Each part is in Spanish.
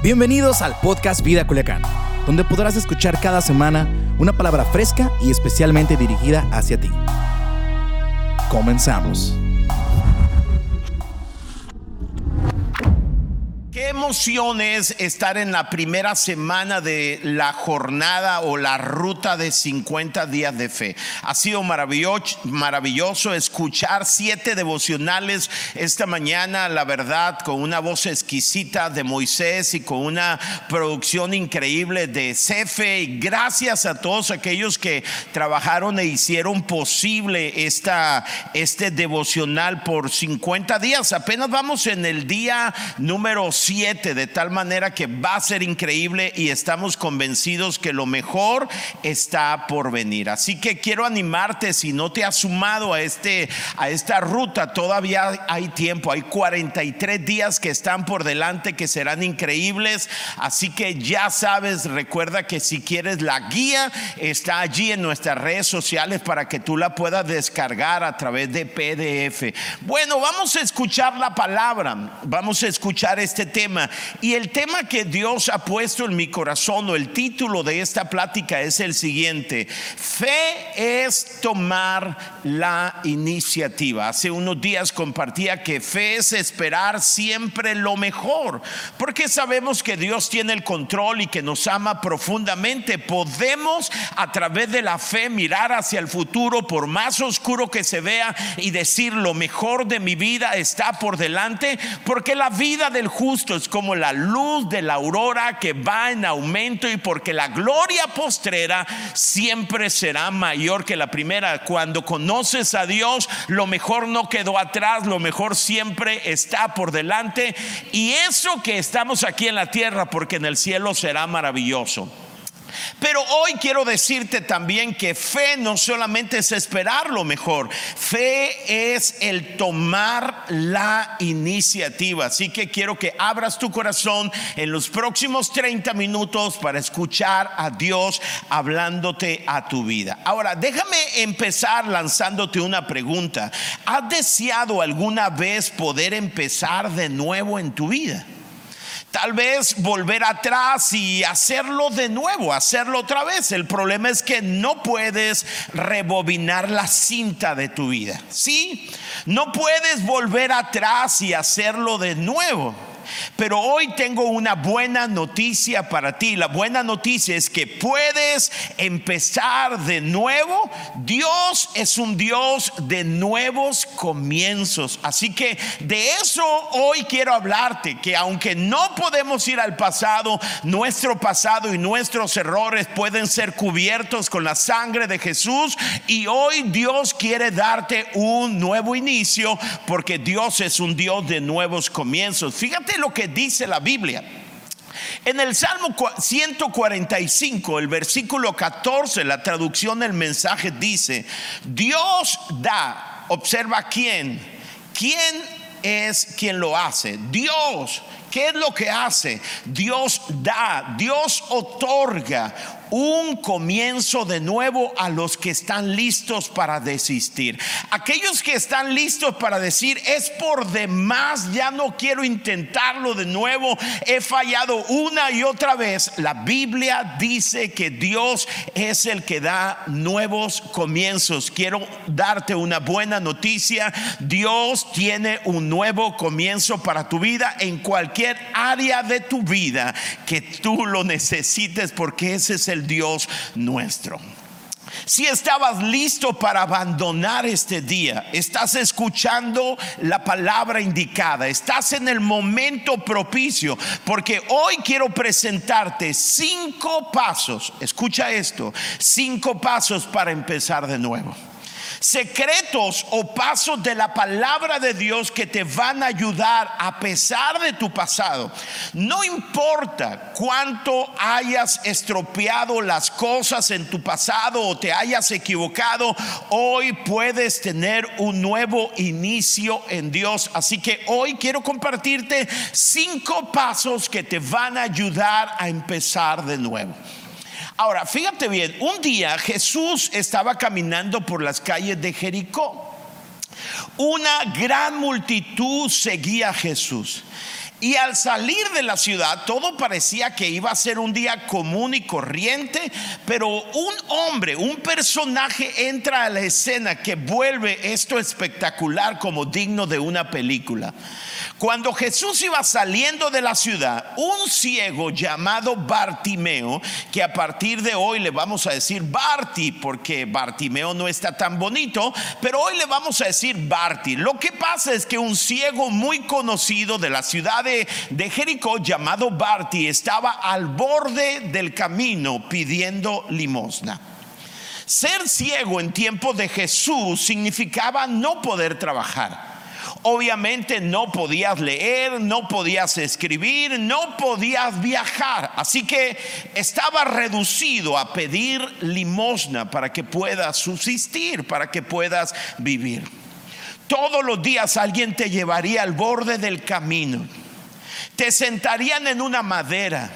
Bienvenidos al podcast Vida Culiacán, donde podrás escuchar cada semana una palabra fresca y especialmente dirigida hacia ti. Comenzamos. Qué emoción es estar en la primera semana de la jornada o la ruta de 50 días de fe. Ha sido maravilloso, escuchar siete devocionales esta mañana, la verdad, con una voz exquisita de Moisés y con una producción increíble de Cefe. Y gracias a todos aquellos que trabajaron e hicieron posible esta, este devocional por 50 días. Apenas vamos en el día número de tal manera que va a ser increíble y estamos convencidos que lo mejor está por venir. Así que quiero animarte, si no te has sumado a, este, a esta ruta, todavía hay tiempo, hay 43 días que están por delante que serán increíbles. Así que ya sabes, recuerda que si quieres la guía, está allí en nuestras redes sociales para que tú la puedas descargar a través de PDF. Bueno, vamos a escuchar la palabra, vamos a escuchar este tema tema. Y el tema que Dios ha puesto en mi corazón o el título de esta plática es el siguiente. Fe es tomar la iniciativa. Hace unos días compartía que fe es esperar siempre lo mejor, porque sabemos que Dios tiene el control y que nos ama profundamente. Podemos a través de la fe mirar hacia el futuro por más oscuro que se vea y decir lo mejor de mi vida está por delante, porque la vida del justo es como la luz de la aurora que va en aumento y porque la gloria postrera siempre será mayor que la primera. Cuando conoces a Dios, lo mejor no quedó atrás, lo mejor siempre está por delante. Y eso que estamos aquí en la tierra, porque en el cielo será maravilloso. Pero hoy quiero decirte también que fe no solamente es esperar lo mejor, fe es el tomar la iniciativa. Así que quiero que abras tu corazón en los próximos 30 minutos para escuchar a Dios hablándote a tu vida. Ahora, déjame empezar lanzándote una pregunta. ¿Has deseado alguna vez poder empezar de nuevo en tu vida? Tal vez volver atrás y hacerlo de nuevo, hacerlo otra vez. El problema es que no puedes rebobinar la cinta de tu vida. Sí, no puedes volver atrás y hacerlo de nuevo. Pero hoy tengo una buena noticia para ti. La buena noticia es que puedes empezar de nuevo. Dios es un Dios de nuevos comienzos. Así que de eso hoy quiero hablarte, que aunque no podemos ir al pasado, nuestro pasado y nuestros errores pueden ser cubiertos con la sangre de Jesús. Y hoy Dios quiere darte un nuevo inicio porque Dios es un Dios de nuevos comienzos. Fíjate lo que dice la Biblia. En el Salmo 145, el versículo 14, la traducción del mensaje dice, Dios da, observa quién, quién es quien lo hace, Dios. ¿Qué es lo que hace? Dios da, Dios otorga un comienzo de nuevo a los que están listos para desistir. Aquellos que están listos para decir, es por demás, ya no quiero intentarlo de nuevo, he fallado una y otra vez. La Biblia dice que Dios es el que da nuevos comienzos. Quiero darte una buena noticia. Dios tiene un nuevo comienzo para tu vida en cualquier área de tu vida que tú lo necesites porque ese es el Dios nuestro. Si estabas listo para abandonar este día, estás escuchando la palabra indicada, estás en el momento propicio, porque hoy quiero presentarte cinco pasos, escucha esto, cinco pasos para empezar de nuevo secretos o pasos de la palabra de Dios que te van a ayudar a pesar de tu pasado. No importa cuánto hayas estropeado las cosas en tu pasado o te hayas equivocado, hoy puedes tener un nuevo inicio en Dios. Así que hoy quiero compartirte cinco pasos que te van a ayudar a empezar de nuevo. Ahora, fíjate bien, un día Jesús estaba caminando por las calles de Jericó. Una gran multitud seguía a Jesús. Y al salir de la ciudad, todo parecía que iba a ser un día común y corriente, pero un hombre, un personaje entra a la escena que vuelve esto espectacular como digno de una película. Cuando Jesús iba saliendo de la ciudad, un ciego llamado Bartimeo, que a partir de hoy le vamos a decir Barti, porque Bartimeo no está tan bonito, pero hoy le vamos a decir Barti. Lo que pasa es que un ciego muy conocido de la ciudad de, Jericó, llamado Barti, estaba al borde del camino pidiendo limosna. Ser ciego en tiempo de Jesús significaba no poder trabajar. Obviamente no podías leer, no podías escribir, no podías viajar. Así que estaba reducido a pedir limosna para que puedas subsistir, para que puedas vivir. Todos los días alguien te llevaría al borde del camino. Te sentarían en una madera.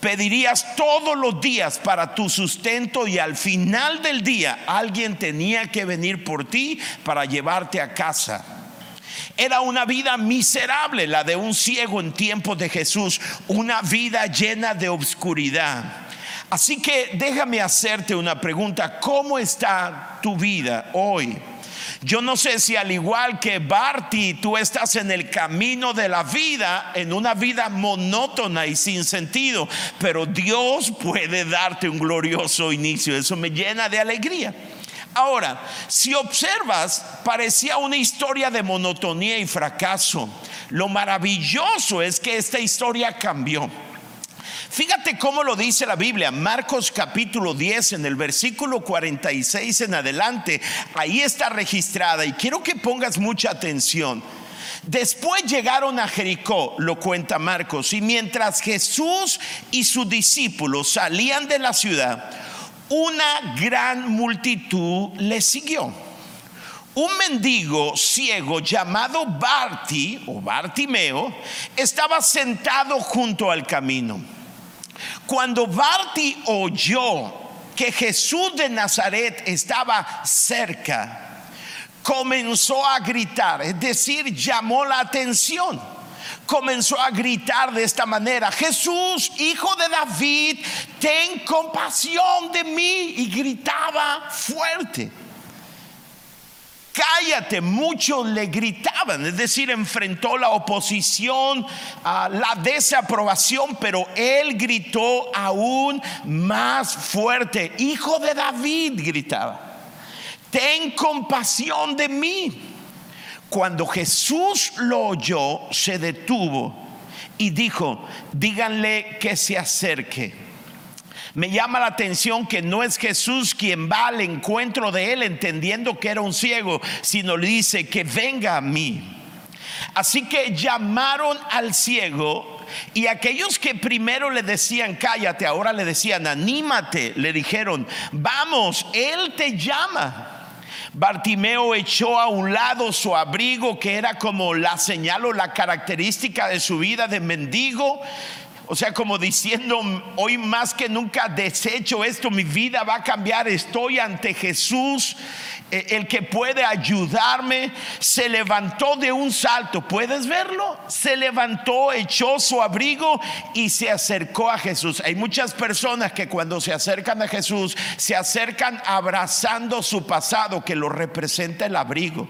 Pedirías todos los días para tu sustento y al final del día alguien tenía que venir por ti para llevarte a casa. Era una vida miserable la de un ciego en tiempos de Jesús, una vida llena de obscuridad. Así que déjame hacerte una pregunta, ¿cómo está tu vida hoy? Yo no sé si al igual que Barty, tú estás en el camino de la vida, en una vida monótona y sin sentido, pero Dios puede darte un glorioso inicio. Eso me llena de alegría. Ahora, si observas, parecía una historia de monotonía y fracaso. Lo maravilloso es que esta historia cambió. Fíjate cómo lo dice la Biblia, Marcos capítulo 10 en el versículo 46 en adelante, ahí está registrada y quiero que pongas mucha atención. Después llegaron a Jericó, lo cuenta Marcos, y mientras Jesús y sus discípulos salían de la ciudad, una gran multitud le siguió. Un mendigo ciego llamado Barti o Bartimeo estaba sentado junto al camino. Cuando Barti oyó que Jesús de Nazaret estaba cerca, comenzó a gritar, es decir, llamó la atención comenzó a gritar de esta manera, Jesús, hijo de David, ten compasión de mí. Y gritaba fuerte. Cállate, muchos le gritaban, es decir, enfrentó la oposición, la desaprobación, pero él gritó aún más fuerte, hijo de David, gritaba, ten compasión de mí. Cuando Jesús lo oyó, se detuvo y dijo, díganle que se acerque. Me llama la atención que no es Jesús quien va al encuentro de él entendiendo que era un ciego, sino le dice que venga a mí. Así que llamaron al ciego y aquellos que primero le decían cállate, ahora le decían anímate, le dijeron, vamos, Él te llama. Bartimeo echó a un lado su abrigo, que era como la señal o la característica de su vida de mendigo. O sea, como diciendo, hoy más que nunca desecho esto, mi vida va a cambiar, estoy ante Jesús eh, el que puede ayudarme, se levantó de un salto. ¿Puedes verlo? Se levantó, echó su abrigo y se acercó a Jesús. Hay muchas personas que cuando se acercan a Jesús, se acercan abrazando su pasado que lo representa el abrigo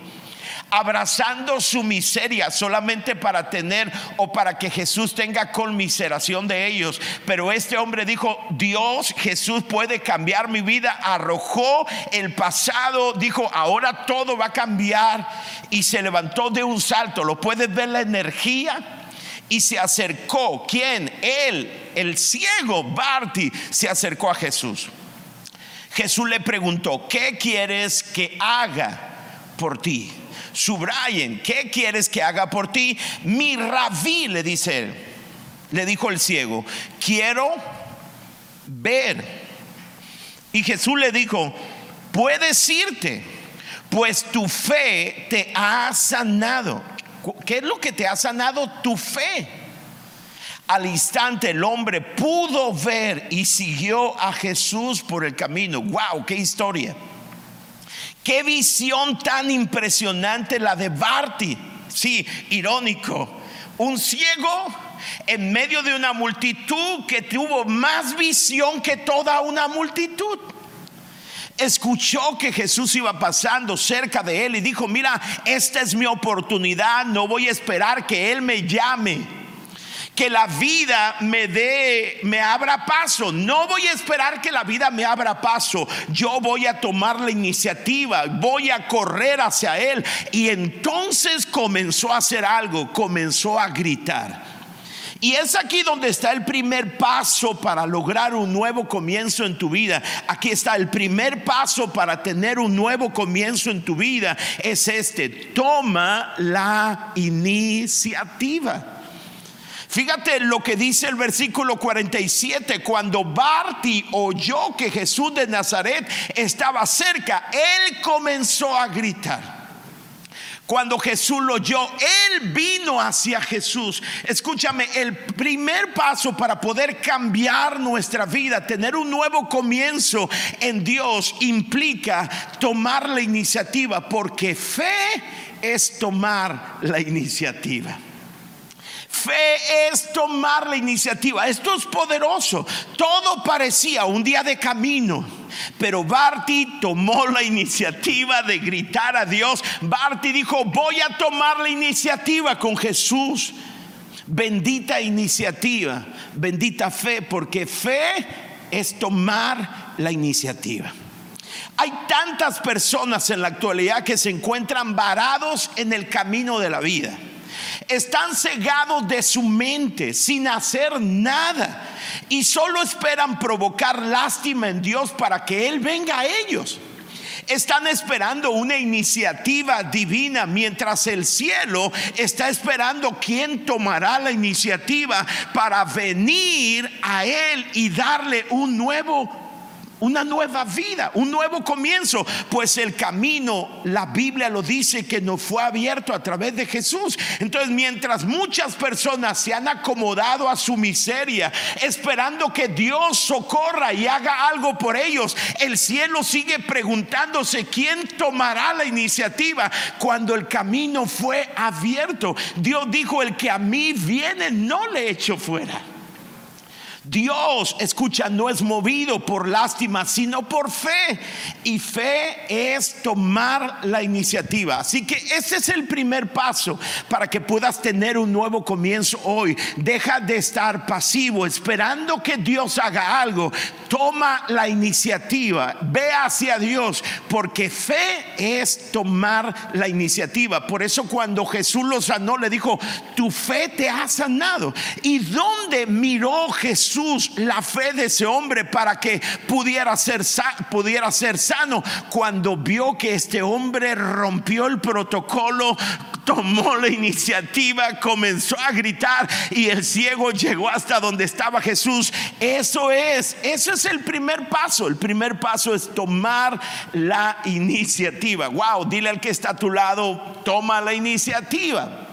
abrazando su miseria solamente para tener o para que Jesús tenga conmiseración de ellos. Pero este hombre dijo, Dios, Jesús puede cambiar mi vida. Arrojó el pasado, dijo, ahora todo va a cambiar. Y se levantó de un salto. ¿Lo puedes ver la energía? y se acercó. ¿Quién? Él, el ciego Barti, se acercó a Jesús. Jesús le preguntó, ¿qué quieres que haga por ti? Subrayen, ¿qué quieres que haga por ti? Mi rabí, le dice él, le dijo el ciego, quiero ver. Y Jesús le dijo, puedes irte, pues tu fe te ha sanado. ¿Qué es lo que te ha sanado? Tu fe. Al instante el hombre pudo ver y siguió a Jesús por el camino. ¡Wow! ¡Qué historia! Qué visión tan impresionante la de Barty. Sí, irónico. un ciego en medio de una multitud que tuvo más visión que toda una multitud. Escuchó que Jesús iba pasando cerca de él y dijo, mira, esta es mi oportunidad, no voy a esperar que Él me llame que la vida me dé, me abra paso. No voy a esperar que la vida me abra paso. Yo voy a tomar la iniciativa, voy a correr hacia Él. Y entonces comenzó a hacer algo, comenzó a gritar. Y es aquí donde está el primer paso para lograr un nuevo comienzo en tu vida. Aquí está el primer paso para tener un nuevo comienzo en tu vida. Es este, toma la iniciativa. Fíjate lo que dice el versículo 47, cuando Barti oyó que Jesús de Nazaret estaba cerca, él comenzó a gritar. Cuando Jesús lo oyó, Él vino hacia Jesús. Escúchame, el primer paso para poder cambiar nuestra vida, tener un nuevo comienzo en Dios, implica tomar la iniciativa, porque fe es tomar la iniciativa. Fe es tomar la iniciativa. Esto es poderoso. Todo parecía un día de camino. Pero Barty tomó la iniciativa de gritar a Dios. Barty dijo, voy a tomar la iniciativa con Jesús. Bendita iniciativa, bendita fe, porque fe es tomar la iniciativa. Hay tantas personas en la actualidad que se encuentran varados en el camino de la vida están cegados de su mente sin hacer nada y solo esperan provocar lástima en Dios para que Él venga a ellos. Están esperando una iniciativa divina mientras el cielo está esperando quién tomará la iniciativa para venir a Él y darle un nuevo una nueva vida, un nuevo comienzo, pues el camino, la Biblia lo dice que nos fue abierto a través de Jesús. Entonces, mientras muchas personas se han acomodado a su miseria, esperando que Dios socorra y haga algo por ellos, el cielo sigue preguntándose quién tomará la iniciativa cuando el camino fue abierto. Dios dijo, el que a mí viene, no le echo fuera. Dios, escucha, no es movido por lástima, sino por fe. Y fe es tomar la iniciativa. Así que ese es el primer paso para que puedas tener un nuevo comienzo hoy. Deja de estar pasivo esperando que Dios haga algo. Toma la iniciativa. Ve hacia Dios, porque fe es tomar la iniciativa. Por eso cuando Jesús lo sanó, le dijo, tu fe te ha sanado. ¿Y dónde miró Jesús? La fe de ese hombre para que pudiera ser, pudiera ser sano. Cuando vio que este hombre rompió el protocolo, tomó la iniciativa, comenzó a gritar y el ciego llegó hasta donde estaba Jesús. Eso es, eso es el primer paso. El primer paso es tomar la iniciativa. Wow, dile al que está a tu lado, toma la iniciativa.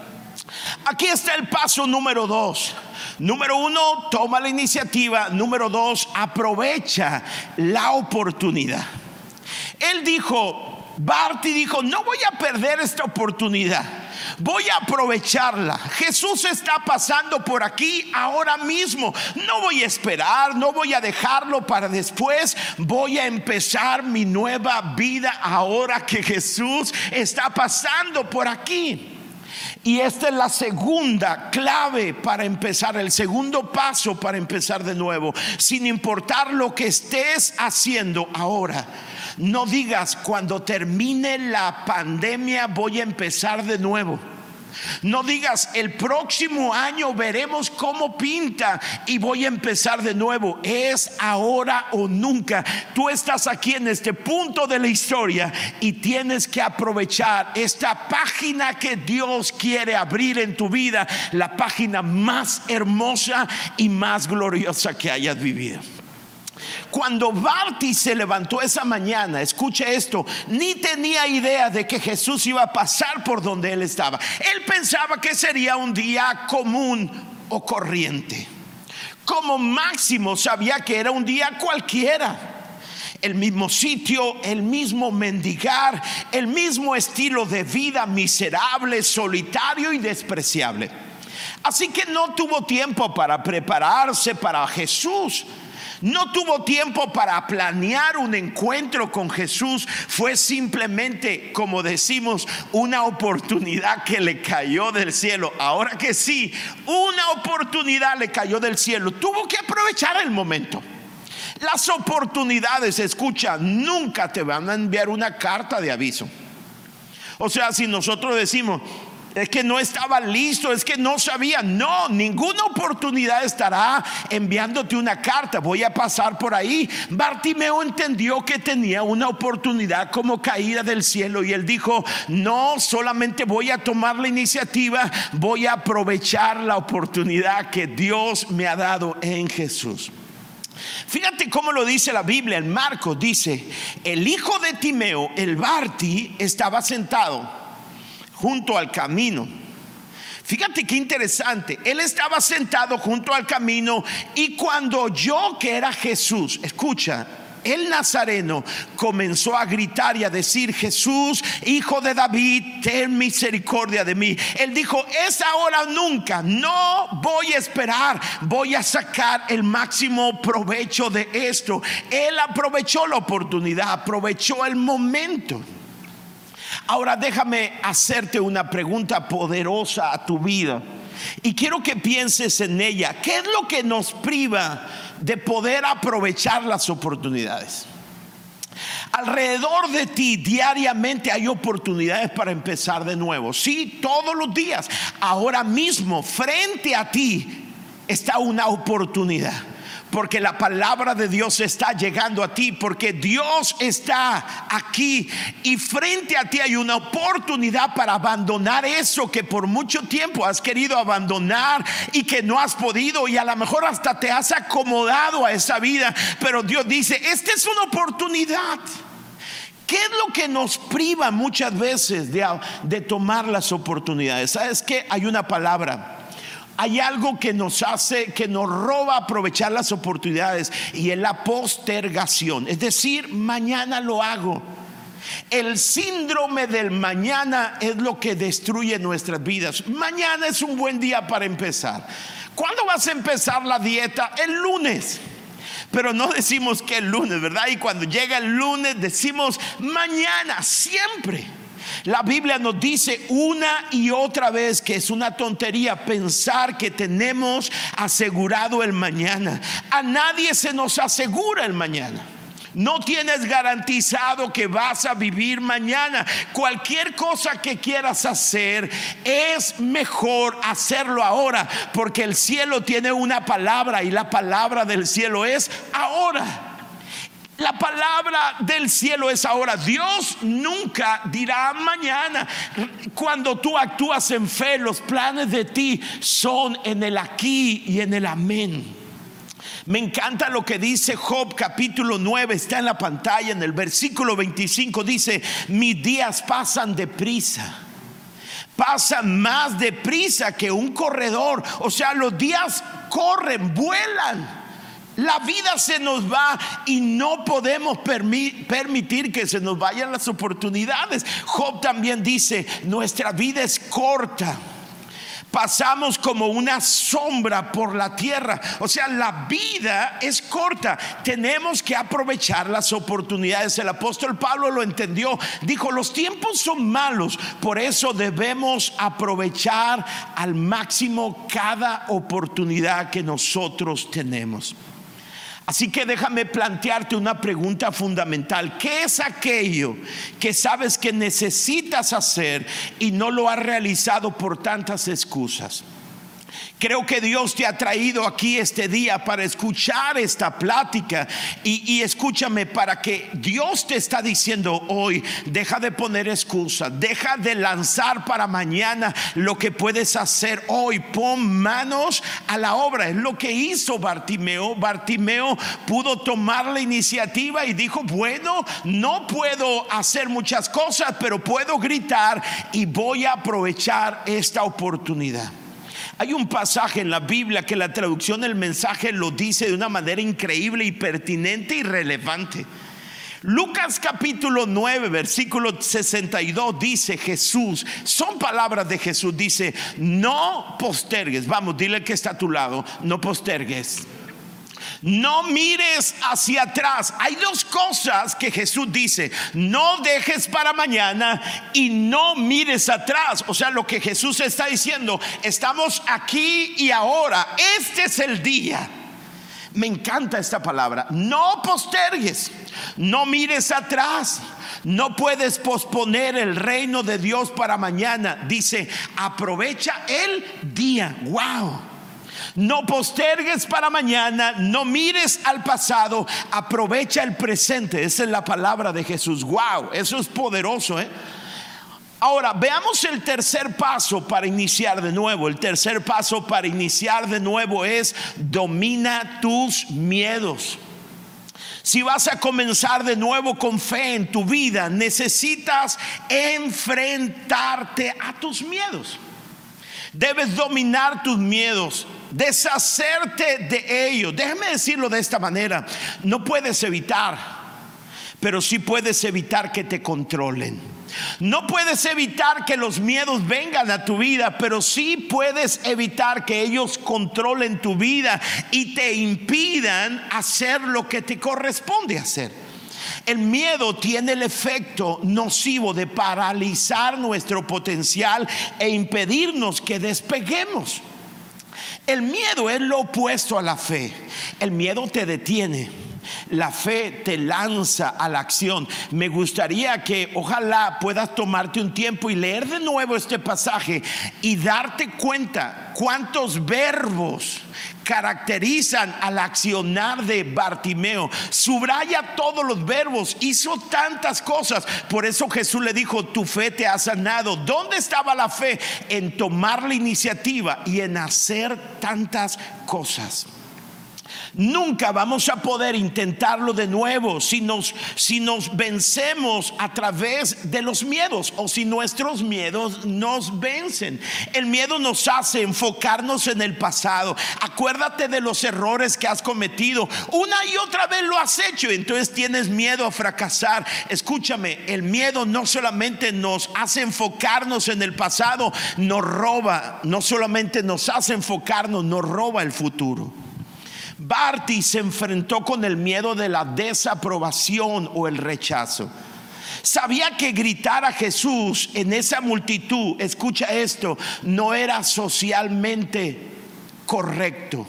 Aquí está el paso número dos. Número uno, toma la iniciativa. Número dos, aprovecha la oportunidad. Él dijo, Barty dijo, no voy a perder esta oportunidad. Voy a aprovecharla. Jesús está pasando por aquí ahora mismo. No voy a esperar, no voy a dejarlo para después. Voy a empezar mi nueva vida ahora que Jesús está pasando por aquí. Y esta es la segunda clave para empezar, el segundo paso para empezar de nuevo, sin importar lo que estés haciendo ahora. No digas, cuando termine la pandemia voy a empezar de nuevo. No digas, el próximo año veremos cómo pinta y voy a empezar de nuevo. Es ahora o nunca. Tú estás aquí en este punto de la historia y tienes que aprovechar esta página que Dios quiere abrir en tu vida, la página más hermosa y más gloriosa que hayas vivido. Cuando Barty se levantó esa mañana, escuche esto, ni tenía idea de que Jesús iba a pasar por donde él estaba. Él pensaba que sería un día común o corriente. Como máximo sabía que era un día cualquiera el mismo sitio, el mismo mendigar, el mismo estilo de vida miserable, solitario y despreciable. Así que no tuvo tiempo para prepararse para Jesús. No tuvo tiempo para planear un encuentro con Jesús. Fue simplemente, como decimos, una oportunidad que le cayó del cielo. Ahora que sí, una oportunidad le cayó del cielo. Tuvo que aprovechar el momento. Las oportunidades, escucha, nunca te van a enviar una carta de aviso. O sea, si nosotros decimos, es que no estaba listo, es que no sabía. No, ninguna oportunidad estará enviándote una carta. Voy a pasar por ahí. Bartimeo entendió que tenía una oportunidad como caída del cielo y él dijo, no solamente voy a tomar la iniciativa, voy a aprovechar la oportunidad que Dios me ha dado en Jesús. Fíjate cómo lo dice la Biblia, en Marcos dice, el hijo de Timeo, el Barti, estaba sentado junto al camino. Fíjate qué interesante. Él estaba sentado junto al camino y cuando oyó que era Jesús, escucha, el nazareno comenzó a gritar y a decir, Jesús, hijo de David, ten misericordia de mí. Él dijo, es ahora nunca, no voy a esperar, voy a sacar el máximo provecho de esto. Él aprovechó la oportunidad, aprovechó el momento. Ahora déjame hacerte una pregunta poderosa a tu vida. Y quiero que pienses en ella. ¿Qué es lo que nos priva de poder aprovechar las oportunidades? Alrededor de ti diariamente hay oportunidades para empezar de nuevo. Sí, todos los días. Ahora mismo, frente a ti, está una oportunidad porque la palabra de Dios está llegando a ti, porque Dios está aquí y frente a ti hay una oportunidad para abandonar eso que por mucho tiempo has querido abandonar y que no has podido y a lo mejor hasta te has acomodado a esa vida, pero Dios dice, esta es una oportunidad. ¿Qué es lo que nos priva muchas veces de, de tomar las oportunidades? ¿Sabes que Hay una palabra hay algo que nos hace, que nos roba aprovechar las oportunidades y es la postergación. Es decir, mañana lo hago. El síndrome del mañana es lo que destruye nuestras vidas. Mañana es un buen día para empezar. ¿Cuándo vas a empezar la dieta? El lunes. Pero no decimos que el lunes, ¿verdad? Y cuando llega el lunes decimos mañana, siempre. La Biblia nos dice una y otra vez que es una tontería pensar que tenemos asegurado el mañana. A nadie se nos asegura el mañana. No tienes garantizado que vas a vivir mañana. Cualquier cosa que quieras hacer es mejor hacerlo ahora, porque el cielo tiene una palabra y la palabra del cielo es ahora. La palabra del cielo es ahora. Dios nunca dirá mañana. Cuando tú actúas en fe, los planes de ti son en el aquí y en el amén. Me encanta lo que dice Job capítulo 9, está en la pantalla, en el versículo 25 dice, mis días pasan deprisa. Pasan más deprisa que un corredor. O sea, los días corren, vuelan. La vida se nos va y no podemos permitir que se nos vayan las oportunidades. Job también dice, nuestra vida es corta. Pasamos como una sombra por la tierra. O sea, la vida es corta. Tenemos que aprovechar las oportunidades. El apóstol Pablo lo entendió. Dijo, los tiempos son malos. Por eso debemos aprovechar al máximo cada oportunidad que nosotros tenemos. Así que déjame plantearte una pregunta fundamental. ¿Qué es aquello que sabes que necesitas hacer y no lo has realizado por tantas excusas? Creo que Dios te ha traído aquí este día para escuchar esta plática y, escúchame para que Dios te está diciendo hoy, deja de poner excusas, deja de lanzar para mañana lo que puedes hacer hoy, pon manos a la obra. Es lo que hizo Bartimeo. Bartimeo pudo tomar la iniciativa y dijo, bueno, no puedo hacer muchas cosas, pero puedo gritar y voy a aprovechar esta oportunidad. Hay un pasaje en la Biblia que la traducción del mensaje lo dice de una manera increíble y pertinente y relevante. Lucas capítulo 9, versículo 62 dice Jesús, son palabras de Jesús, dice, no postergues, vamos, dile que está a tu lado, no postergues. No mires hacia atrás. Hay dos cosas que Jesús dice. No dejes para mañana y no mires atrás. O sea, lo que Jesús está diciendo, estamos aquí y ahora. Este es el día. Me encanta esta palabra. No postergues. No mires atrás. No puedes posponer el reino de Dios para mañana. Dice, aprovecha el día. Wow. No postergues para mañana, no mires al pasado, aprovecha el presente. Esa es la palabra de Jesús. Wow, eso es poderoso, ¿eh? Ahora, veamos el tercer paso para iniciar de nuevo. El tercer paso para iniciar de nuevo es domina tus miedos. Si vas a comenzar de nuevo con fe en tu vida, necesitas enfrentarte a tus miedos. Debes dominar tus miedos, deshacerte de ellos. Déjame decirlo de esta manera, no puedes evitar, pero sí puedes evitar que te controlen. No puedes evitar que los miedos vengan a tu vida, pero sí puedes evitar que ellos controlen tu vida y te impidan hacer lo que te corresponde hacer. El miedo tiene el efecto nocivo de paralizar nuestro potencial e impedirnos que despeguemos. El miedo es lo opuesto a la fe. El miedo te detiene la fe te lanza a la acción. Me gustaría que ojalá puedas tomarte un tiempo y leer de nuevo este pasaje y darte cuenta cuántos verbos caracterizan al accionar de Bartimeo. Subraya todos los verbos, hizo tantas cosas. Por eso Jesús le dijo, tu fe te ha sanado. ¿Dónde estaba la fe? En tomar la iniciativa y en hacer tantas cosas. Nunca vamos a poder intentarlo de nuevo si nos, si nos vencemos a través de los miedos o si nuestros miedos nos vencen. El miedo nos hace enfocarnos en el pasado. Acuérdate de los errores que has cometido. Una y otra vez lo has hecho, entonces tienes miedo a fracasar. Escúchame, el miedo no solamente nos hace enfocarnos en el pasado, nos roba, no solamente nos hace enfocarnos, nos roba el futuro. Barty se enfrentó con el miedo de la desaprobación o el rechazo. Sabía que gritar a Jesús en esa multitud, escucha esto, no era socialmente correcto.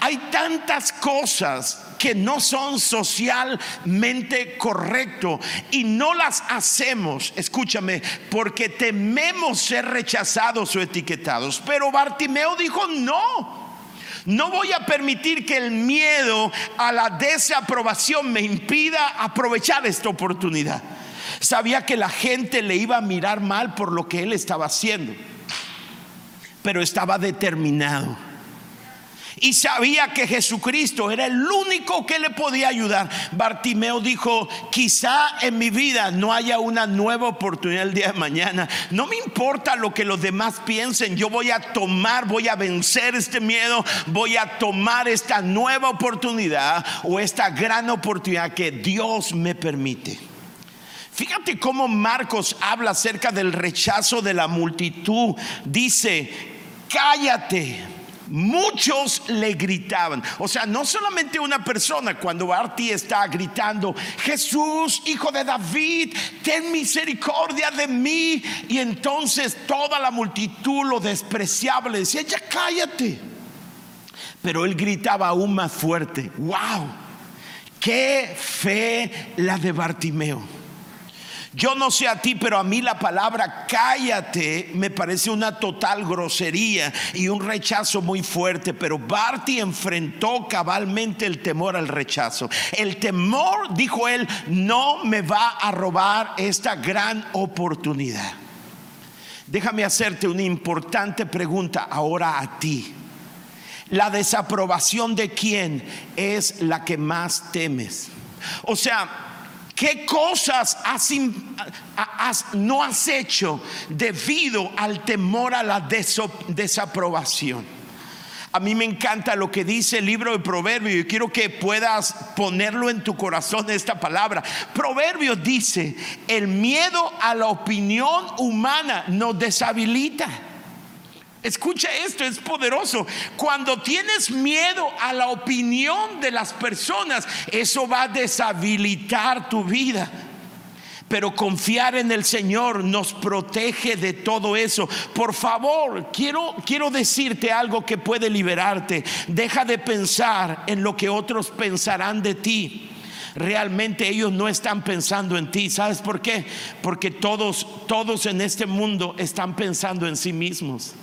Hay tantas cosas que no son socialmente correcto y no las hacemos, escúchame, porque tememos ser rechazados o etiquetados. Pero Bartimeo dijo, no. No voy a permitir que el miedo a la desaprobación me impida aprovechar esta oportunidad. Sabía que la gente le iba a mirar mal por lo que él estaba haciendo, pero estaba determinado y sabía que Jesucristo era el único que le podía ayudar. Bartimeo dijo, quizá en mi vida no haya una nueva oportunidad el día de mañana. No me importa lo que los demás piensen, yo voy a tomar, voy a vencer este miedo, voy a tomar esta nueva oportunidad o esta gran oportunidad que Dios me permite. Fíjate cómo Marcos habla acerca del rechazo de la multitud. Dice, cállate Muchos le gritaban. O sea, no solamente una persona, cuando Barti está gritando, Jesús, hijo de David, ten misericordia de mí. Y entonces toda la multitud lo despreciaba, le decía, ya cállate. Pero él gritaba aún más fuerte, wow, qué fe la de Bartimeo. Yo no sé a ti, pero a mí la palabra cállate me parece una total grosería y un rechazo muy fuerte. Pero Barty enfrentó cabalmente el temor al rechazo. El temor, dijo él, no me va a robar esta gran oportunidad. Déjame hacerte una importante pregunta ahora a ti. La desaprobación de quién es la que más temes. O sea, ¿Qué cosas no has hecho debido al temor a la desaprobación? A mí me encanta lo que dice el libro de Proverbios y quiero que puedas ponerlo en tu corazón esta palabra. Proverbios dice, el miedo a la opinión humana nos deshabilita. Escucha esto, es poderoso. Cuando tienes miedo a la opinión de las personas, eso va a deshabilitar tu vida. Pero confiar en el Señor nos protege de todo eso. Por favor, quiero, quiero decirte algo que puede liberarte. Deja de pensar en lo que otros pensarán de ti realmente ellos no están pensando en ti. ¿Sabes por qué? Porque todos, todos en este mundo están pensando en sí mismos.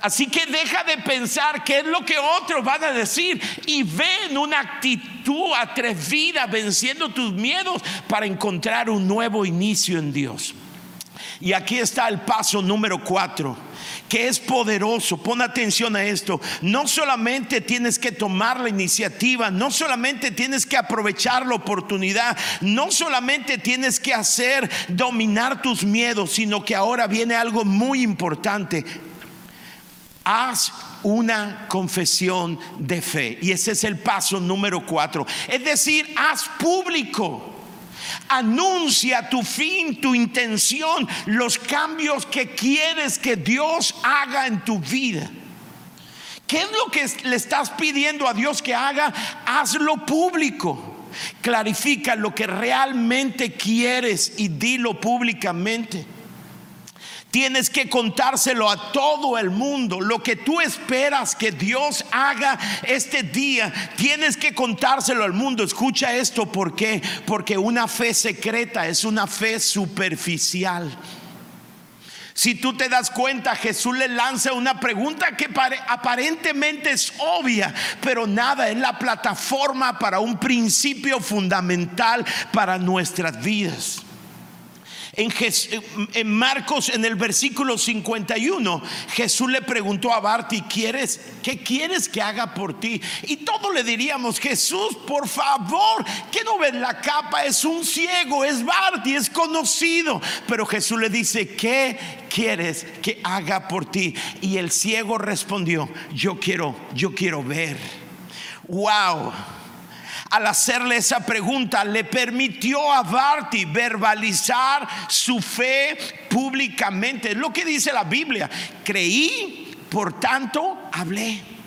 Así que deja de pensar qué es lo que otros van a decir y ven una actitud atrevida venciendo tus miedos para encontrar un nuevo inicio en Dios. Y aquí está el paso número cuatro que es poderoso. Pon atención a esto. No solamente tienes que tomar la iniciativa, no solamente tienes que aprovechar la oportunidad, no solamente tienes que hacer dominar tus miedos, sino que ahora viene algo muy importante haz una confesión de fe. Y ese es el paso número cuatro. Es decir, haz público. Anuncia tu fin, tu intención, los cambios que quieres que Dios haga en tu vida. ¿Qué es lo que le estás pidiendo a Dios que haga? Hazlo público. Clarifica lo que realmente quieres y dilo públicamente. Tienes que contárselo a todo el mundo. Lo que tú esperas que Dios haga este día, tienes que contárselo al mundo. Escucha esto, ¿por qué? Porque una fe secreta es una fe superficial. Si tú te das cuenta, Jesús le lanza una pregunta que aparentemente es obvia, pero nada, es la plataforma para un principio fundamental para nuestras vidas. En, Marcos, en el versículo 51, Jesús le preguntó a Barti, ¿quieres, ¿qué quieres que haga por ti? Y todos le diríamos, Jesús, por favor, que no ves la capa? Es un ciego, es Barti, es conocido. Pero Jesús le dice, ¿qué quieres que haga por ti? Y el ciego respondió, yo quiero, yo quiero ver. Wow al hacerle esa pregunta, le permitió a Barty verbalizar su fe públicamente. Lo que dice la Biblia. Creí, por tanto, hablé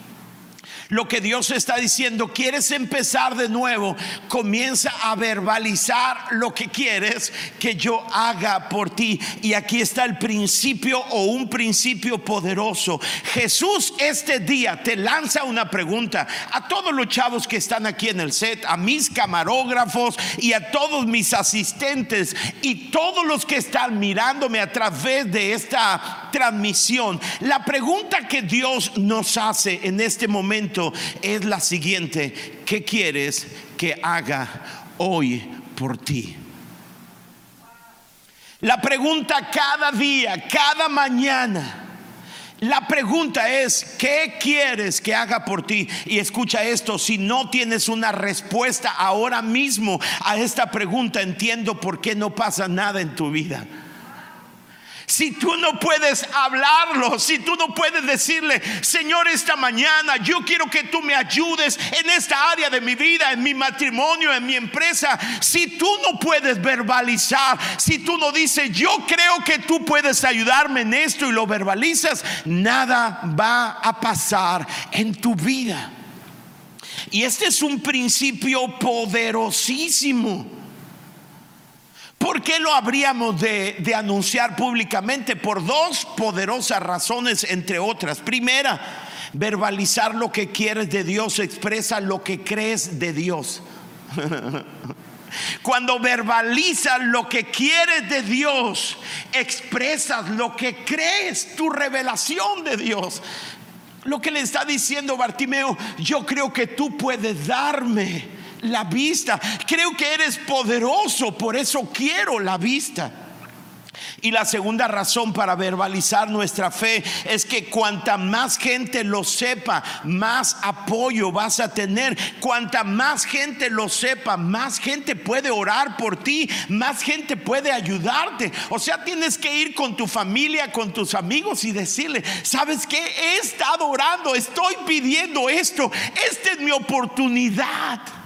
lo que Dios está diciendo, quieres empezar de nuevo, comienza a verbalizar lo que quieres que yo haga por ti. Y aquí está el principio o un principio poderoso. Jesús este día te lanza una pregunta a todos los chavos que están aquí en el set, a mis camarógrafos y a todos mis asistentes y todos los que están mirándome a través de esta transmisión. La pregunta que Dios nos hace en este momento es la siguiente. ¿Qué quieres que haga hoy por ti? La pregunta cada día, cada mañana. La pregunta es, ¿qué quieres que haga por ti? Y escucha esto, si no tienes una respuesta ahora mismo a esta pregunta, entiendo por qué no pasa nada en tu vida. Si tú no puedes hablarlo, si tú no puedes decirle, Señor, esta mañana yo quiero que tú me ayudes en esta área de mi vida, en mi matrimonio, en mi empresa. Si tú no puedes verbalizar, si tú no dices, yo creo que tú puedes ayudarme en esto y lo verbalizas, nada va a pasar en tu vida. Y este es un principio poderosísimo. ¿Por qué lo habríamos de, anunciar públicamente? Por dos poderosas razones, entre otras. Primera, verbalizar lo que quieres de Dios expresa lo que crees de Dios. Cuando verbalizas lo que quieres de Dios, expresas lo que crees, tu revelación de Dios. Lo que le está diciendo Bartimeo, yo creo que tú puedes darme la vista. Creo que eres poderoso, por eso quiero la vista. Y la segunda razón para verbalizar nuestra fe es que cuanta más gente lo sepa, más apoyo vas a tener. Cuanta más gente lo sepa, más gente puede orar por ti, más gente puede ayudarte. O sea, tienes que ir con tu familia, con tus amigos y decirle, ¿sabes qué? He estado orando, estoy pidiendo esto, esta es mi oportunidad.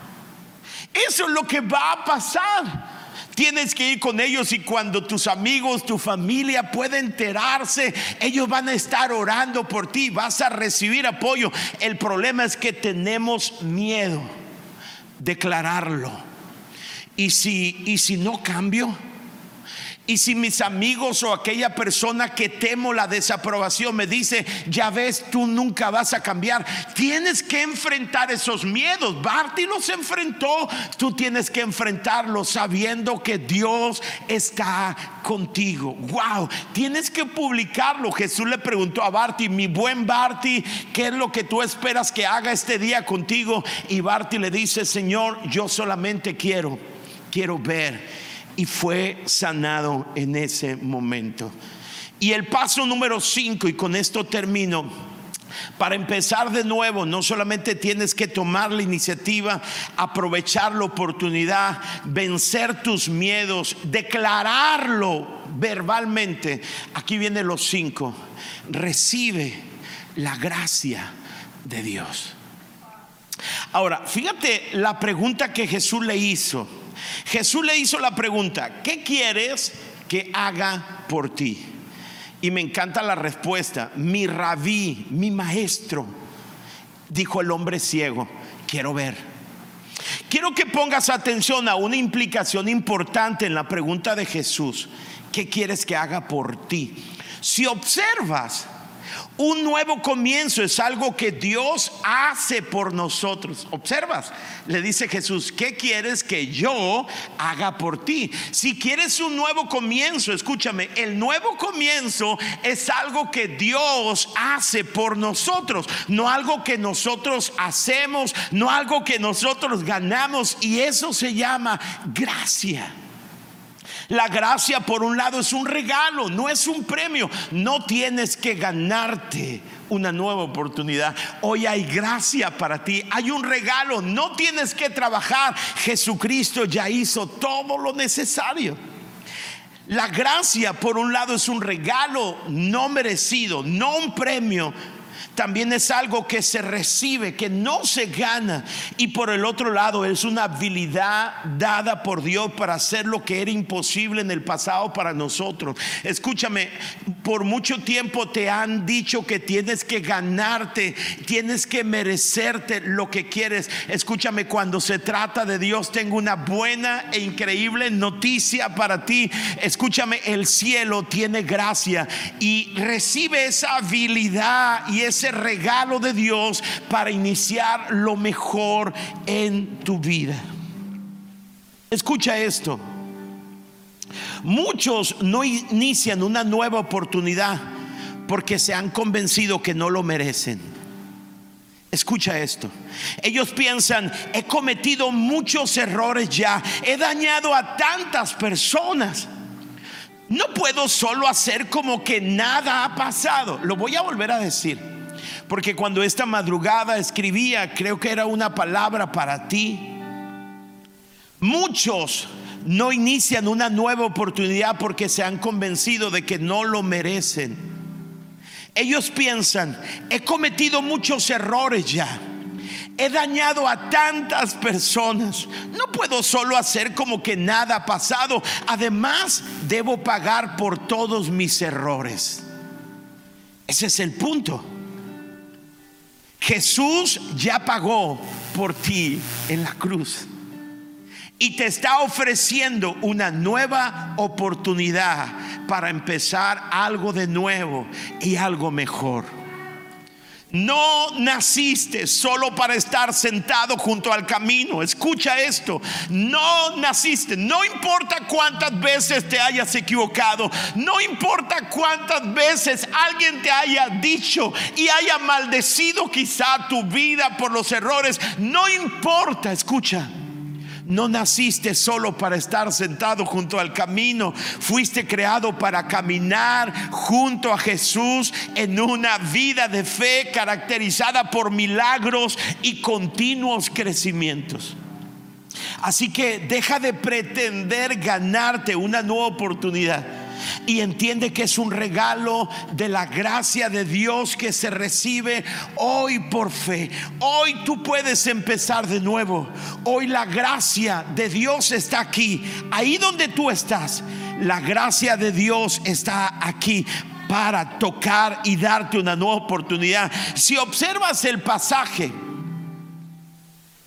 Eso es lo que va a pasar. Tienes que ir con ellos y cuando tus amigos, tu familia pueden enterarse, ellos van a estar orando por ti, vas a recibir apoyo. El problema es que tenemos miedo declararlo. Y si y si no cambio, y si mis amigos o aquella persona que temo la desaprobación me dice, ya ves, tú nunca vas a cambiar, tienes que enfrentar esos miedos. Barty los enfrentó, tú tienes que enfrentarlos sabiendo que Dios está contigo. Wow, tienes que publicarlo. Jesús le preguntó a Barty, mi buen Barty, ¿qué es lo que tú esperas que haga este día contigo? Y Barty le dice, Señor, yo solamente quiero, quiero ver y fue sanado en ese momento. Y el paso número 5, y con esto termino. Para empezar de nuevo, no solamente tienes que tomar la iniciativa, aprovechar la oportunidad, vencer tus miedos, declararlo verbalmente. Aquí vienen los cinco. Recibe la gracia de Dios. Ahora, fíjate la pregunta que Jesús le hizo. Jesús le hizo la pregunta, ¿qué quieres que haga por ti? Y me encanta la respuesta, mi rabí, mi maestro, dijo el hombre ciego, quiero ver. Quiero que pongas atención a una implicación importante en la pregunta de Jesús, ¿qué quieres que haga por ti? Si observas, un nuevo comienzo es algo que Dios hace por nosotros. Observas, le dice Jesús, ¿qué quieres que yo haga por ti? Si quieres un nuevo comienzo, escúchame, el nuevo comienzo es algo que Dios hace por nosotros, no algo que nosotros hacemos, no algo que nosotros ganamos y eso se llama gracia. La gracia, por un lado, es un regalo, no es un premio. No tienes que ganarte una nueva oportunidad. Hoy hay gracia para ti, hay un regalo, no tienes que trabajar. Jesucristo ya hizo todo lo necesario. La gracia, por un lado, es un regalo no merecido, no un premio, también es algo que se recibe, que no se gana. Y por el otro lado es una habilidad dada por Dios para hacer lo que era imposible en el pasado para nosotros. Escúchame, por mucho tiempo te han dicho que tienes que ganarte, tienes que merecerte lo que quieres. Escúchame, cuando se trata de Dios, tengo una buena e increíble noticia para ti. Escúchame, el cielo tiene gracia y recibe esa habilidad y ese regalo de Dios para iniciar lo mejor en tu vida. Escucha esto. Muchos no inician una nueva oportunidad porque se han convencido que no lo merecen. Escucha esto. Ellos piensan, he cometido muchos errores ya, he dañado a tantas personas. No puedo solo hacer como que nada ha pasado. Lo voy a volver a decir. Porque cuando esta madrugada escribía, creo que era una palabra para ti. Muchos no inician una nueva oportunidad porque se han convencido de que no lo merecen. Ellos piensan, he cometido muchos errores ya. He dañado a tantas personas. No puedo solo hacer como que nada ha pasado. Además, debo pagar por todos mis errores. Ese es el punto. Jesús ya pagó por ti en la cruz. Y te está ofreciendo una nueva oportunidad para empezar algo de nuevo y algo mejor. No naciste solo para estar sentado junto al camino. Escucha esto. No naciste. No importa cuántas veces te hayas equivocado. No importa cuántas veces alguien te haya dicho y haya maldecido quizá tu vida por los errores. No importa. Escucha. No naciste solo para estar sentado junto al camino, fuiste creado para caminar junto a Jesús en una vida de fe caracterizada por milagros y continuos crecimientos. Así que deja de pretender ganarte una nueva oportunidad y entiende que es un regalo de la gracia de Dios que se recibe hoy por fe. Hoy tú puedes empezar de nuevo. Hoy la gracia de Dios está aquí. Ahí donde tú estás, la gracia de Dios está aquí para tocar y darte una nueva oportunidad. Si observas el pasaje,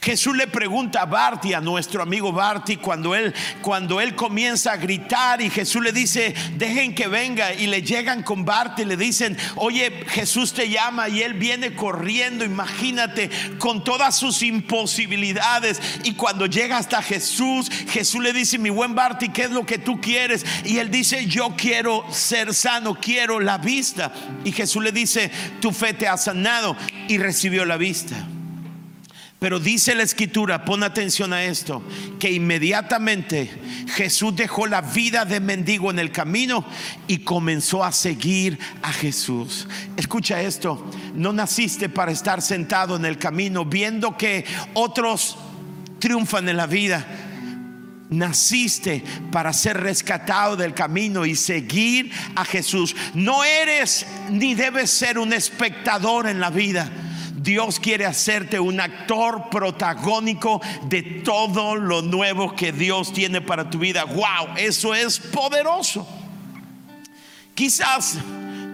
Jesús le pregunta a Barti, a nuestro amigo Barti, cuando él, cuando él comienza a gritar y Jesús le dice, dejen que venga y le llegan con Barti le dicen, oye, Jesús te llama y él viene corriendo, imagínate, con todas sus imposibilidades y cuando llega hasta Jesús, Jesús le dice, mi buen Barti, ¿qué es lo que tú quieres? Y él dice, yo quiero ser sano, quiero la vista. Y Jesús le dice, tu fe te ha sanado y recibió la vista. Pero dice la escritura, pon atención a esto, que inmediatamente Jesús dejó la vida de mendigo en el camino y comenzó a seguir a Jesús. Escucha esto, no naciste para estar sentado en el camino viendo que otros triunfan en la vida. Naciste para ser rescatado del camino y seguir a Jesús. No eres ni debes ser un espectador en la vida Dios quiere hacerte un actor protagónico de todo lo nuevo que Dios tiene para tu vida. Wow, eso es poderoso. Quizás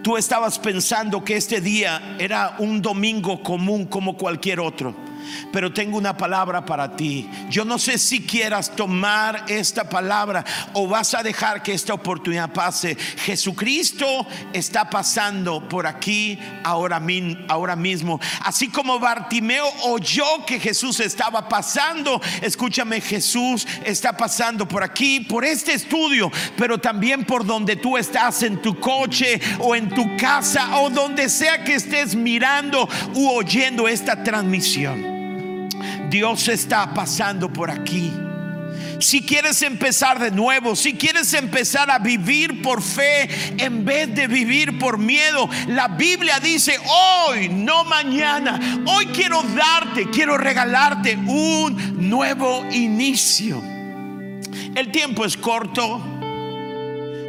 tú estabas pensando que este día era un domingo común como cualquier otro pero tengo una palabra para ti. Yo no sé si quieras tomar esta palabra o vas a dejar que esta oportunidad pase. Jesucristo está pasando por aquí ahora, mismo. Así como Bartimeo oyó que Jesús estaba pasando, escúchame, Jesús está pasando por aquí, por este estudio, pero también por donde tú estás, en tu coche o en tu casa o donde sea que estés mirando u oyendo esta transmisión. Dios está pasando por aquí. Si quieres empezar de nuevo, si quieres empezar a vivir por fe en vez de vivir por miedo, la Biblia dice hoy, no mañana. Hoy quiero darte, quiero regalarte un nuevo inicio. El tiempo es corto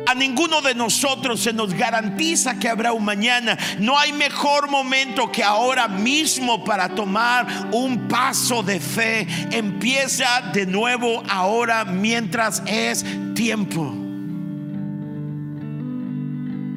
a ninguno de nosotros se nos garantiza que habrá un mañana. No hay mejor momento que ahora mismo para tomar un paso de fe. Empieza de nuevo ahora mientras es tiempo.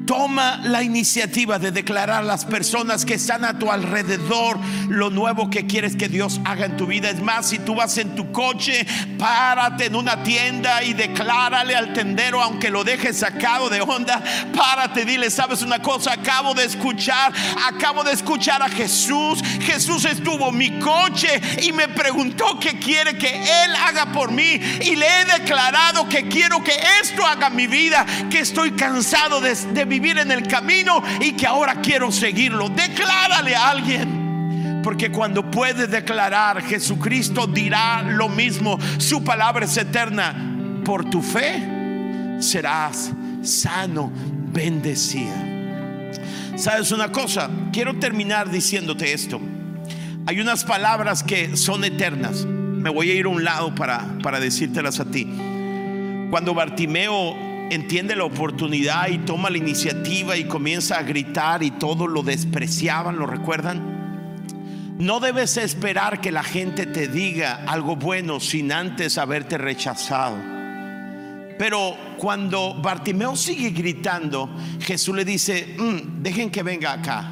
Toma la iniciativa de declarar a las personas que están a tu alrededor lo nuevo que quieres que Dios haga en tu vida. Es más, si tú vas en tu coche, párate en una tienda y declárale al tendero, aunque lo dejes sacado de onda, párate, dile, sabes una cosa, acabo de escuchar, acabo de escuchar a Jesús. Jesús estuvo en mi coche y me preguntó qué quiere que Él haga por mí. Y le he declarado que quiero que esto haga mi vida, que estoy cansado de, de vivir vivir en el camino y que ahora quiero seguirlo. Declárale a alguien. Porque cuando puedes declarar, Jesucristo dirá lo mismo. Su palabra es eterna. Por tu fe serás sano, bendecida. ¿Sabes una cosa? Quiero terminar diciéndote esto. Hay unas palabras que son eternas. Me voy a ir a un lado para, para decírtelas a ti. Cuando Bartimeo entiende la oportunidad y toma la iniciativa y comienza a gritar y todo lo despreciaban, ¿lo recuerdan? No debes esperar que la gente te diga algo bueno sin antes haberte rechazado. Pero cuando Bartimeo sigue gritando, Jesús le dice, mm, dejen que venga acá.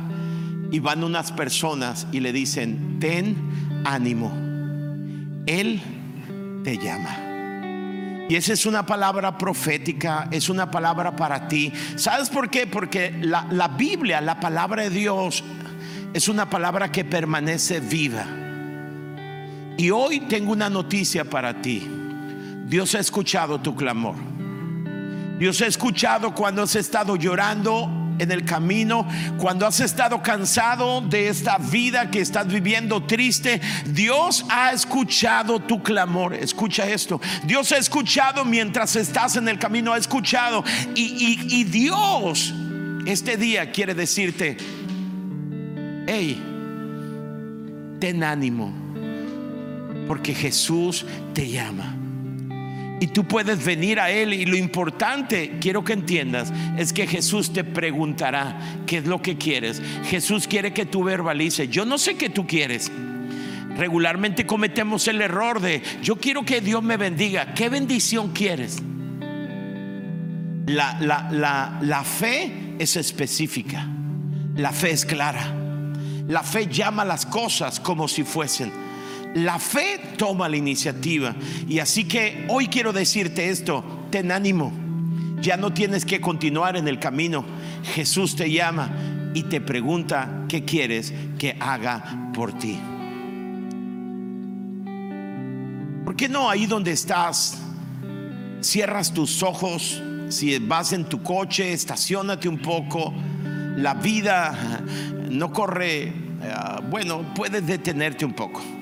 Y van unas personas y le dicen, ten ánimo. Él te llama. Y esa es una palabra profética, es una palabra para ti. ¿Sabes por qué? Porque la, la, Biblia, la palabra de Dios, es una palabra que permanece viva. Y hoy tengo una noticia para ti. Dios ha escuchado tu clamor. Dios ha escuchado cuando has estado llorando en el camino, cuando has estado cansado de esta vida que estás viviendo triste, Dios ha escuchado tu clamor. Escucha esto. Dios ha escuchado mientras estás en el camino, ha escuchado. Y, y Dios este día quiere decirte, hey, ten ánimo, porque Jesús te llama. Y tú puedes venir a Él y lo importante, quiero que entiendas, es que Jesús te preguntará qué es lo que quieres. Jesús quiere que tú verbalices, yo no sé qué tú quieres. Regularmente cometemos el error de, yo quiero que Dios me bendiga. ¿Qué bendición quieres? La, la, la fe es específica, la fe es clara. La fe llama las cosas como si fuesen. La fe toma la iniciativa. Y así que hoy quiero decirte esto, ten ánimo. Ya no tienes que continuar en el camino. Jesús te llama y te pregunta qué quieres que haga por ti. ¿Por qué no ahí donde estás cierras tus ojos? Si vas en tu coche, estacionate un poco. La vida no corre, eh, bueno, puedes detenerte un poco.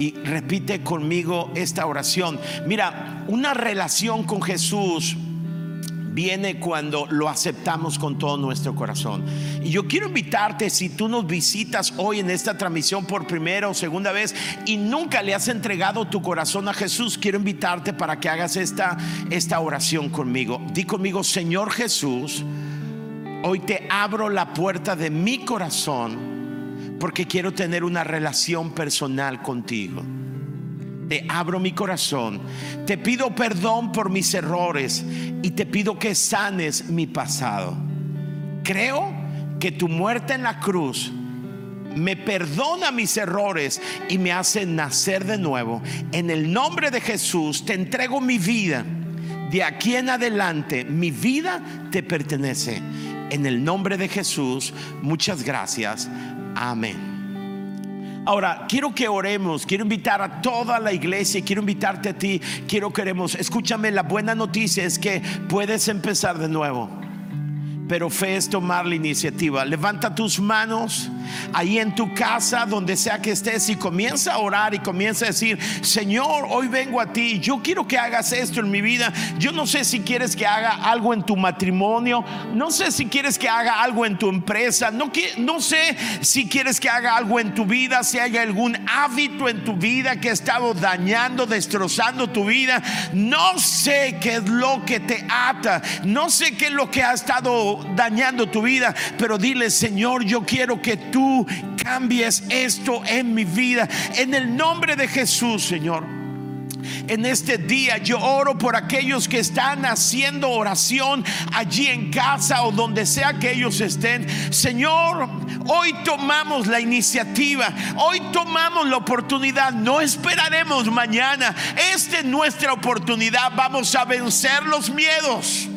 Y repite conmigo esta oración. Mira, una relación con Jesús viene cuando lo aceptamos con todo nuestro corazón. Y yo quiero invitarte, si tú nos visitas hoy en esta transmisión por primera o segunda vez y nunca le has entregado tu corazón a Jesús, quiero invitarte para que hagas esta, esta oración conmigo. Di conmigo, Señor Jesús, Hoy te abro la puerta de mi corazón porque quiero tener una relación personal contigo. Te abro mi corazón. Te pido perdón por mis errores y te pido que sanes mi pasado. Creo que tu muerte en la cruz me perdona mis errores y me hace nacer de nuevo. En el nombre de Jesús te entrego mi vida. De aquí en adelante mi vida te pertenece. En el nombre de Jesús, muchas gracias. Amén. Ahora, quiero que oremos, quiero invitar a toda la iglesia, quiero invitarte a ti, quiero que oremos. Escúchame, la buena noticia es que puedes empezar de nuevo pero fe es tomar la iniciativa. Levanta tus manos ahí en tu casa, donde sea que estés, y comienza a orar y comienza a decir, Señor, hoy vengo a ti, yo quiero que hagas esto en mi vida. Yo no sé si quieres que haga algo en tu matrimonio, no sé si quieres que haga algo en tu empresa, no, no sé si quieres que haga algo en tu vida, si hay algún hábito en tu vida que ha estado dañando, destrozando tu vida. No sé qué es lo que te ata, no sé qué es lo que ha estado dañando tu vida, pero dile, Señor, yo quiero que tú cambies esto en mi vida. En el nombre de Jesús, Señor. En este día yo oro por aquellos que están haciendo oración allí en casa o donde sea que ellos estén. Señor, hoy tomamos la iniciativa, hoy tomamos la oportunidad, no esperaremos mañana. Esta es nuestra oportunidad, vamos a vencer los miedos.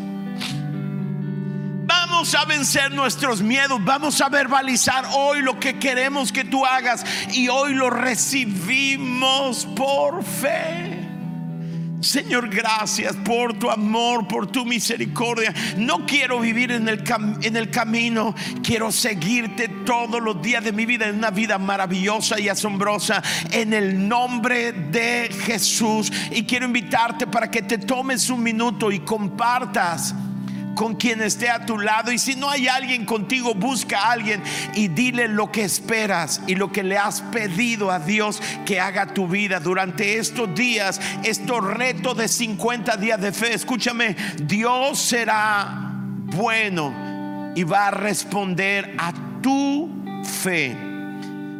Vamos a vencer nuestros miedos, vamos a verbalizar hoy lo que queremos que tú hagas y hoy lo recibimos por fe. Señor, gracias por tu amor, por tu misericordia. No quiero vivir en el, en el camino, quiero seguirte todos los días de mi vida en una vida maravillosa y asombrosa en el nombre de Jesús. Y quiero invitarte para que te tomes un minuto y compartas con quien esté a tu lado. Y si no hay alguien contigo, busca a alguien y dile lo que esperas y lo que le has pedido a Dios que haga tu vida durante estos días, estos retos de 50 días de fe. Escúchame, Dios será bueno y va a responder a tu fe.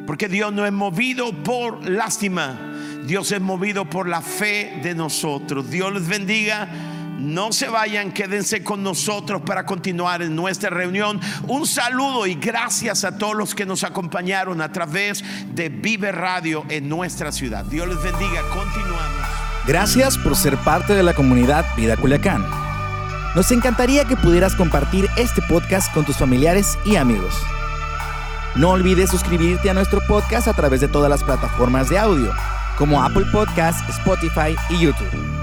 Porque Dios no es movido por lástima. Dios es movido por la fe de nosotros. Dios les bendiga. No se vayan, quédense con nosotros para continuar en nuestra reunión. Un saludo y gracias a todos los que nos acompañaron a través de Vive Radio en nuestra ciudad. Dios les bendiga, continuamos. Gracias por ser parte de la comunidad Vida Culiacán. Nos encantaría que pudieras compartir este podcast con tus familiares y amigos. No olvides suscribirte a nuestro podcast a través de todas las plataformas de audio, como Apple Podcast, Spotify y YouTube.